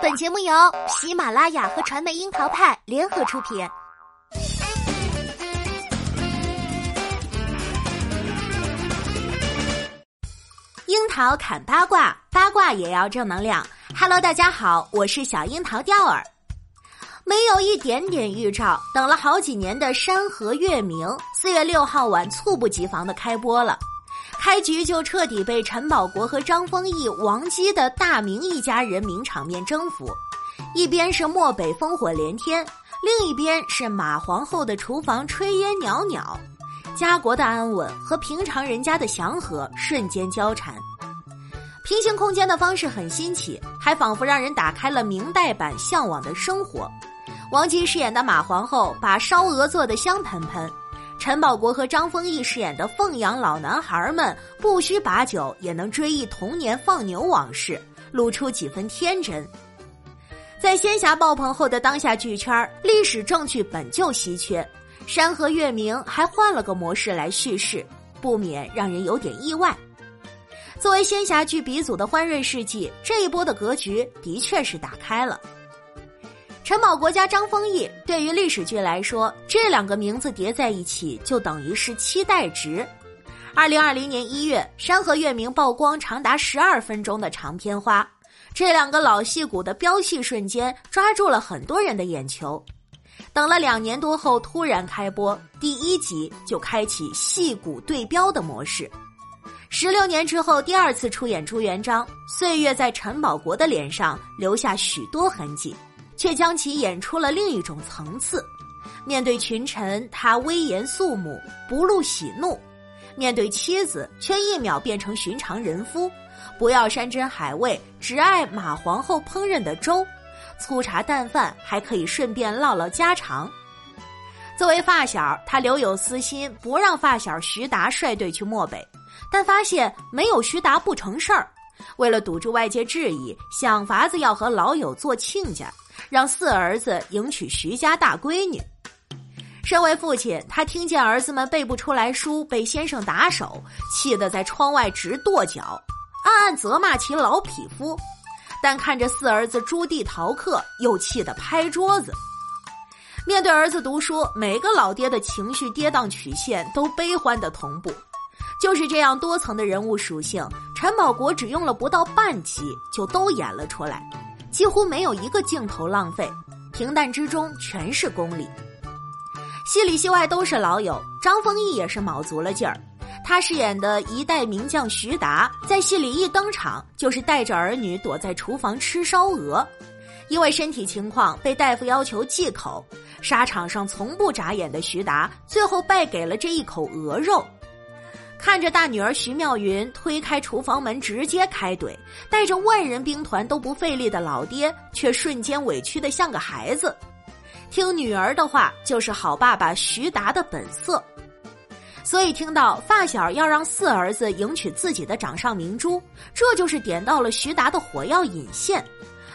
本节目由喜马拉雅和传媒樱桃派联合出品。樱桃砍八卦，八卦也要正能量。Hello，大家好，我是小樱桃钓儿。没有一点点预兆，等了好几年的《山河月明》，四月六号晚猝不及防的开播了。开局就彻底被陈宝国和张丰毅、王姬的大明一家人名场面征服。一边是漠北烽火连天，另一边是马皇后的厨房炊烟袅袅，家国的安稳和平常人家的祥和瞬间交缠。平行空间的方式很新奇，还仿佛让人打开了明代版《向往的生活》。王姬饰演的马皇后把烧鹅做得香喷喷，陈宝国和张丰毅饰演的凤阳老男孩们不需把酒也能追忆童年放牛往事，露出几分天真。在仙侠爆棚后的当下剧圈，历史证据本就稀缺，《山河月明》还换了个模式来叙事，不免让人有点意外。作为仙侠剧鼻祖的欢瑞世纪，这一波的格局的确是打开了。陈宝国家张丰毅，对于历史剧来说，这两个名字叠在一起就等于是期待值。二零二零年一月，《山河月明》曝光长达十二分钟的长片花，这两个老戏骨的飙戏瞬间抓住了很多人的眼球。等了两年多后突然开播，第一集就开启戏骨对标的模式。十六年之后第二次出演朱元璋，岁月在陈宝国的脸上留下许多痕迹。却将其演出了另一种层次。面对群臣，他威严肃穆，不露喜怒；面对妻子，却一秒变成寻常人夫，不要山珍海味，只爱马皇后烹饪的粥，粗茶淡饭，还可以顺便唠唠家常。作为发小，他留有私心，不让发小徐达率队去漠北，但发现没有徐达不成事儿。为了堵住外界质疑，想法子要和老友做亲家。让四儿子迎娶徐家大闺女。身为父亲，他听见儿子们背不出来书，被先生打手，气得在窗外直跺脚，暗暗责骂其老匹夫。但看着四儿子朱棣逃课，又气得拍桌子。面对儿子读书，每个老爹的情绪跌宕曲线都悲欢的同步。就是这样多层的人物属性，陈宝国只用了不到半集就都演了出来。几乎没有一个镜头浪费，平淡之中全是功力。戏里戏外都是老友，张丰毅也是卯足了劲儿。他饰演的一代名将徐达，在戏里一登场就是带着儿女躲在厨房吃烧鹅，因为身体情况被大夫要求忌口。沙场上从不眨眼的徐达，最后败给了这一口鹅肉。看着大女儿徐妙云推开厨房门直接开怼，带着万人兵团都不费力的老爹，却瞬间委屈的像个孩子。听女儿的话就是好爸爸徐达的本色。所以听到发小要让四儿子迎娶自己的掌上明珠，这就是点到了徐达的火药引线。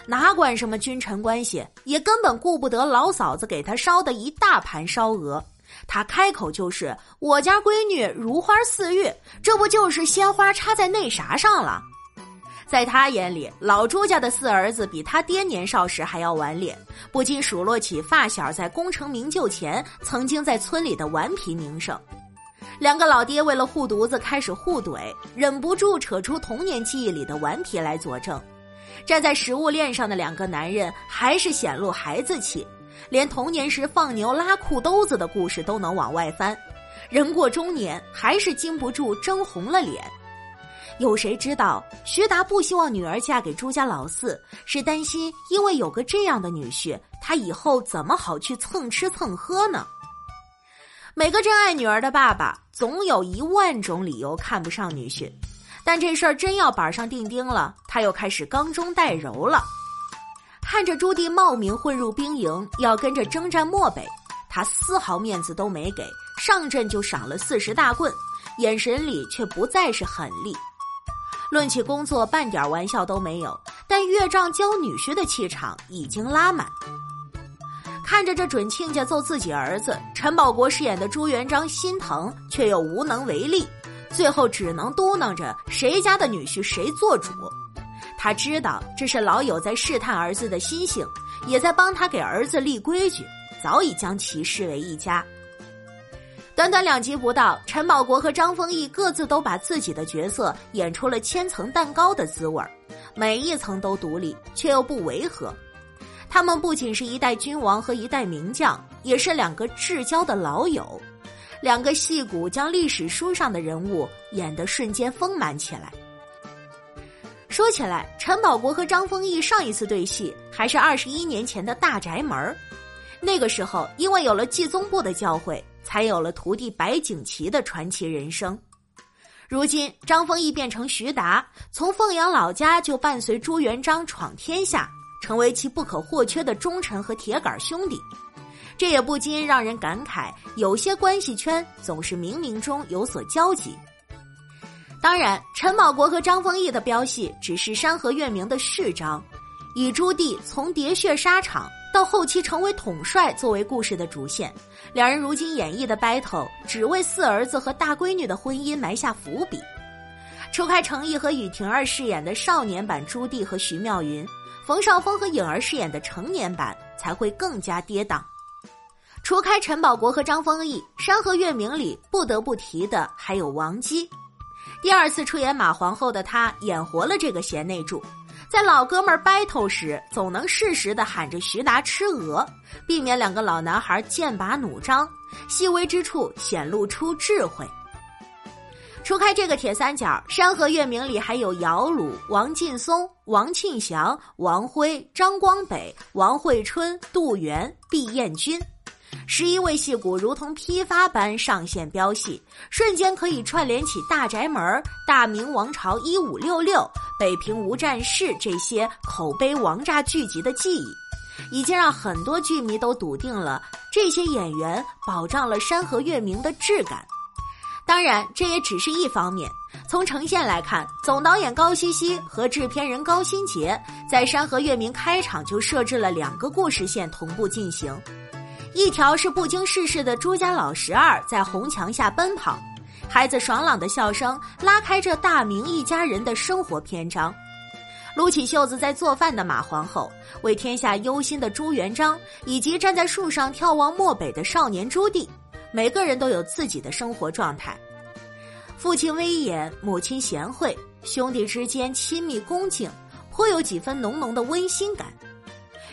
哪管什么君臣关系，也根本顾不得老嫂子给他烧的一大盘烧鹅。他开口就是我家闺女如花似玉，这不就是鲜花插在那啥上了？在他眼里，老朱家的四儿子比他爹年少时还要顽劣，不禁数落起发小在功成名就前曾经在村里的顽皮名声。两个老爹为了护犊子开始互怼，忍不住扯出童年记忆里的顽皮来佐证。站在食物链上的两个男人还是显露孩子气。连童年时放牛拉裤兜子的故事都能往外翻，人过中年还是禁不住争红了脸。有谁知道徐达不希望女儿嫁给朱家老四，是担心因为有个这样的女婿，他以后怎么好去蹭吃蹭喝呢？每个真爱女儿的爸爸总有一万种理由看不上女婿，但这事儿真要板上钉钉了，他又开始刚中带柔了。看着朱棣冒名混入兵营，要跟着征战漠北，他丝毫面子都没给，上阵就赏了四十大棍，眼神里却不再是狠厉。论起工作，半点玩笑都没有，但岳丈教女婿的气场已经拉满。看着这准亲家揍自己儿子，陈宝国饰演的朱元璋心疼，却又无能为力，最后只能嘟囔着：“谁家的女婿谁做主。”他知道这是老友在试探儿子的心性，也在帮他给儿子立规矩，早已将其视为一家。短短两集不到，陈宝国和张丰毅各自都把自己的角色演出了千层蛋糕的滋味每一层都独立，却又不违和。他们不仅是一代君王和一代名将，也是两个至交的老友，两个戏骨将历史书上的人物演得瞬间丰满起来。说起来，陈宝国和张丰毅上一次对戏还是二十一年前的大宅门那个时候因为有了纪宗部的教诲。才有了徒弟白景琦的传奇人生。如今，张丰毅变成徐达，从凤阳老家就伴随朱元璋闯天下，成为其不可或缺的忠臣和铁杆兄弟。这也不禁让人感慨，有些关系圈总是冥冥中有所交集。当然，陈宝国和张丰毅的飙戏只是山河月明的序章，以朱棣从喋血沙场。到后期成为统帅作为故事的主线，两人如今演绎的 battle 只为四儿子和大闺女的婚姻埋下伏笔。除开程毅和雨婷儿饰演的少年版朱棣和徐妙云，冯绍峰和颖儿饰演的成年版才会更加跌宕。除开陈宝国和张丰毅，《山河月明》里不得不提的还有王姬。第二次出演马皇后的她演活了这个贤内助。在老哥们儿 battle 时，总能适时的喊着徐达吃鹅，避免两个老男孩剑拔弩张，细微之处显露出智慧。除开这个铁三角，《山河月明》里还有姚鲁、王劲松、王庆祥、王辉、张光北、王惠春、杜源、毕彦君。十一位戏骨如同批发般上线飙戏，瞬间可以串联起《大宅门》《大明王朝一五六六》《北平无战事》这些口碑王炸剧集的记忆，已经让很多剧迷都笃定了这些演员保障了《山河月明》的质感。当然，这也只是一方面。从呈现来看，总导演高希希和制片人高新杰在《山河月明》开场就设置了两个故事线同步进行。一条是不经世事的朱家老十二在红墙下奔跑，孩子爽朗的笑声拉开这大明一家人的生活篇章；撸起袖子在做饭的马皇后，为天下忧心的朱元璋，以及站在树上眺望漠北的少年朱棣，每个人都有自己的生活状态。父亲威严，母亲贤惠，兄弟之间亲密恭敬，颇有几分浓浓的温馨感。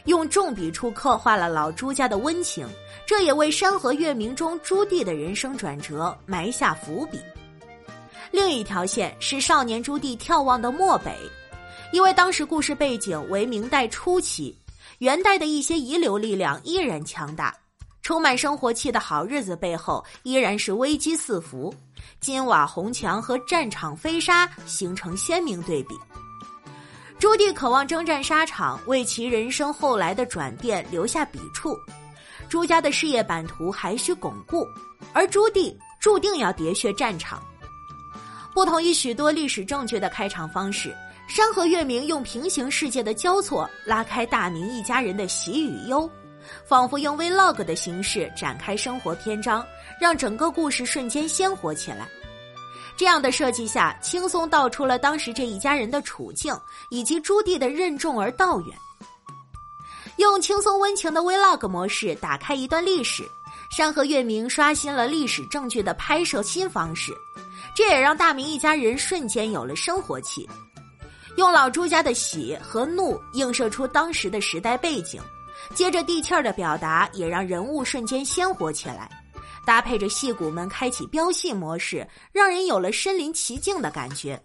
用重笔触刻画了老朱家的温情，这也为《山河月明》中朱棣的人生转折埋下伏笔。另一条线是少年朱棣眺望的漠北，因为当时故事背景为明代初期，元代的一些遗留力量依然强大，充满生活气的好日子背后依然是危机四伏，金瓦红墙和战场飞沙形成鲜明对比。朱棣渴望征战沙场，为其人生后来的转变留下笔触。朱家的事业版图还需巩固，而朱棣注定要喋血战场。不同于许多历史正确的开场方式，《山河月明》用平行世界的交错拉开大明一家人的喜与忧，仿佛用 vlog 的形式展开生活篇章，让整个故事瞬间鲜活起来。这样的设计下，轻松道出了当时这一家人的处境，以及朱棣的任重而道远。用轻松温情的 vlog 模式打开一段历史，《山河月明》刷新了历史证据的拍摄新方式，这也让大明一家人瞬间有了生活气。用老朱家的喜和怒映射出当时的时代背景，接着地气儿的表达，也让人物瞬间鲜活起来。搭配着戏骨们开启飙戏模式，让人有了身临其境的感觉。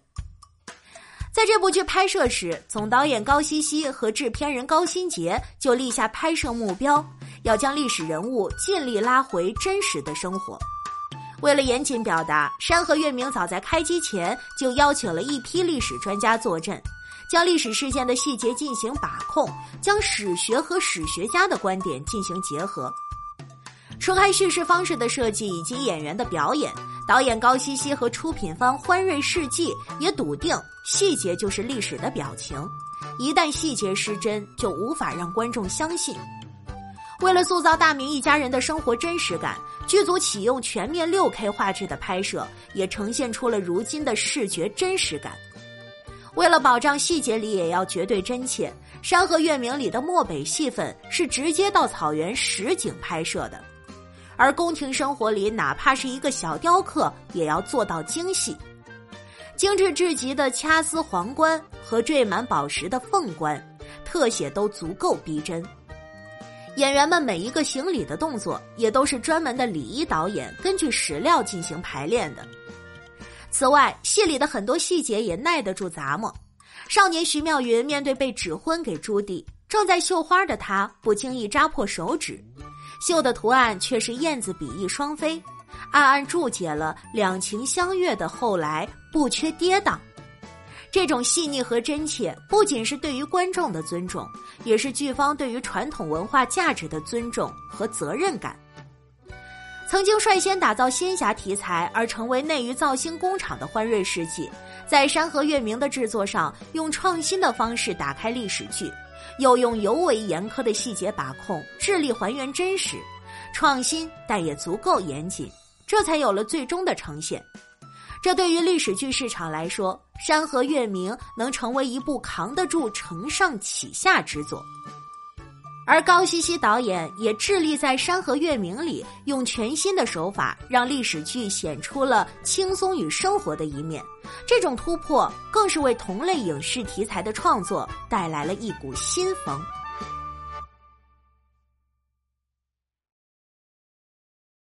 在这部剧拍摄时，总导演高希希和制片人高新杰就立下拍摄目标，要将历史人物尽力拉回真实的生活。为了严谨表达，《山河月明》早在开机前就邀请了一批历史专家坐镇，将历史事件的细节进行把控，将史学和史学家的观点进行结合。除开叙事方式的设计以及演员的表演，导演高希希和出品方欢瑞世纪也笃定，细节就是历史的表情，一旦细节失真，就无法让观众相信。为了塑造大明一家人的生活真实感，剧组启用全面六 K 画质的拍摄，也呈现出了如今的视觉真实感。为了保障细节里也要绝对真切，《山河月明》里的漠北戏份是直接到草原实景拍摄的，而宫廷生活里哪怕是一个小雕刻，也要做到精细。精致至极的掐丝皇冠和缀满宝石的凤冠，特写都足够逼真。演员们每一个行礼的动作，也都是专门的礼仪导演根据史料进行排练的。此外，戏里的很多细节也耐得住咂摸。少年徐妙云面对被指婚给朱棣，正在绣花的他不经意扎破手指，绣的图案却是燕子比翼双飞。暗暗注解了两情相悦的后来不缺跌宕，这种细腻和真切，不仅是对于观众的尊重，也是剧方对于传统文化价值的尊重和责任感。曾经率先打造仙侠题材而成为内娱造星工厂的欢瑞世纪，在《山河月明》的制作上，用创新的方式打开历史剧，又用尤为严苛的细节把控，致力还原真实，创新但也足够严谨。这才有了最终的呈现。这对于历史剧市场来说，《山河月明》能成为一部扛得住承上启下之作。而高希希导演也致力在《山河月明》里用全新的手法，让历史剧显出了轻松与生活的一面。这种突破更是为同类影视题材的创作带来了一股新风。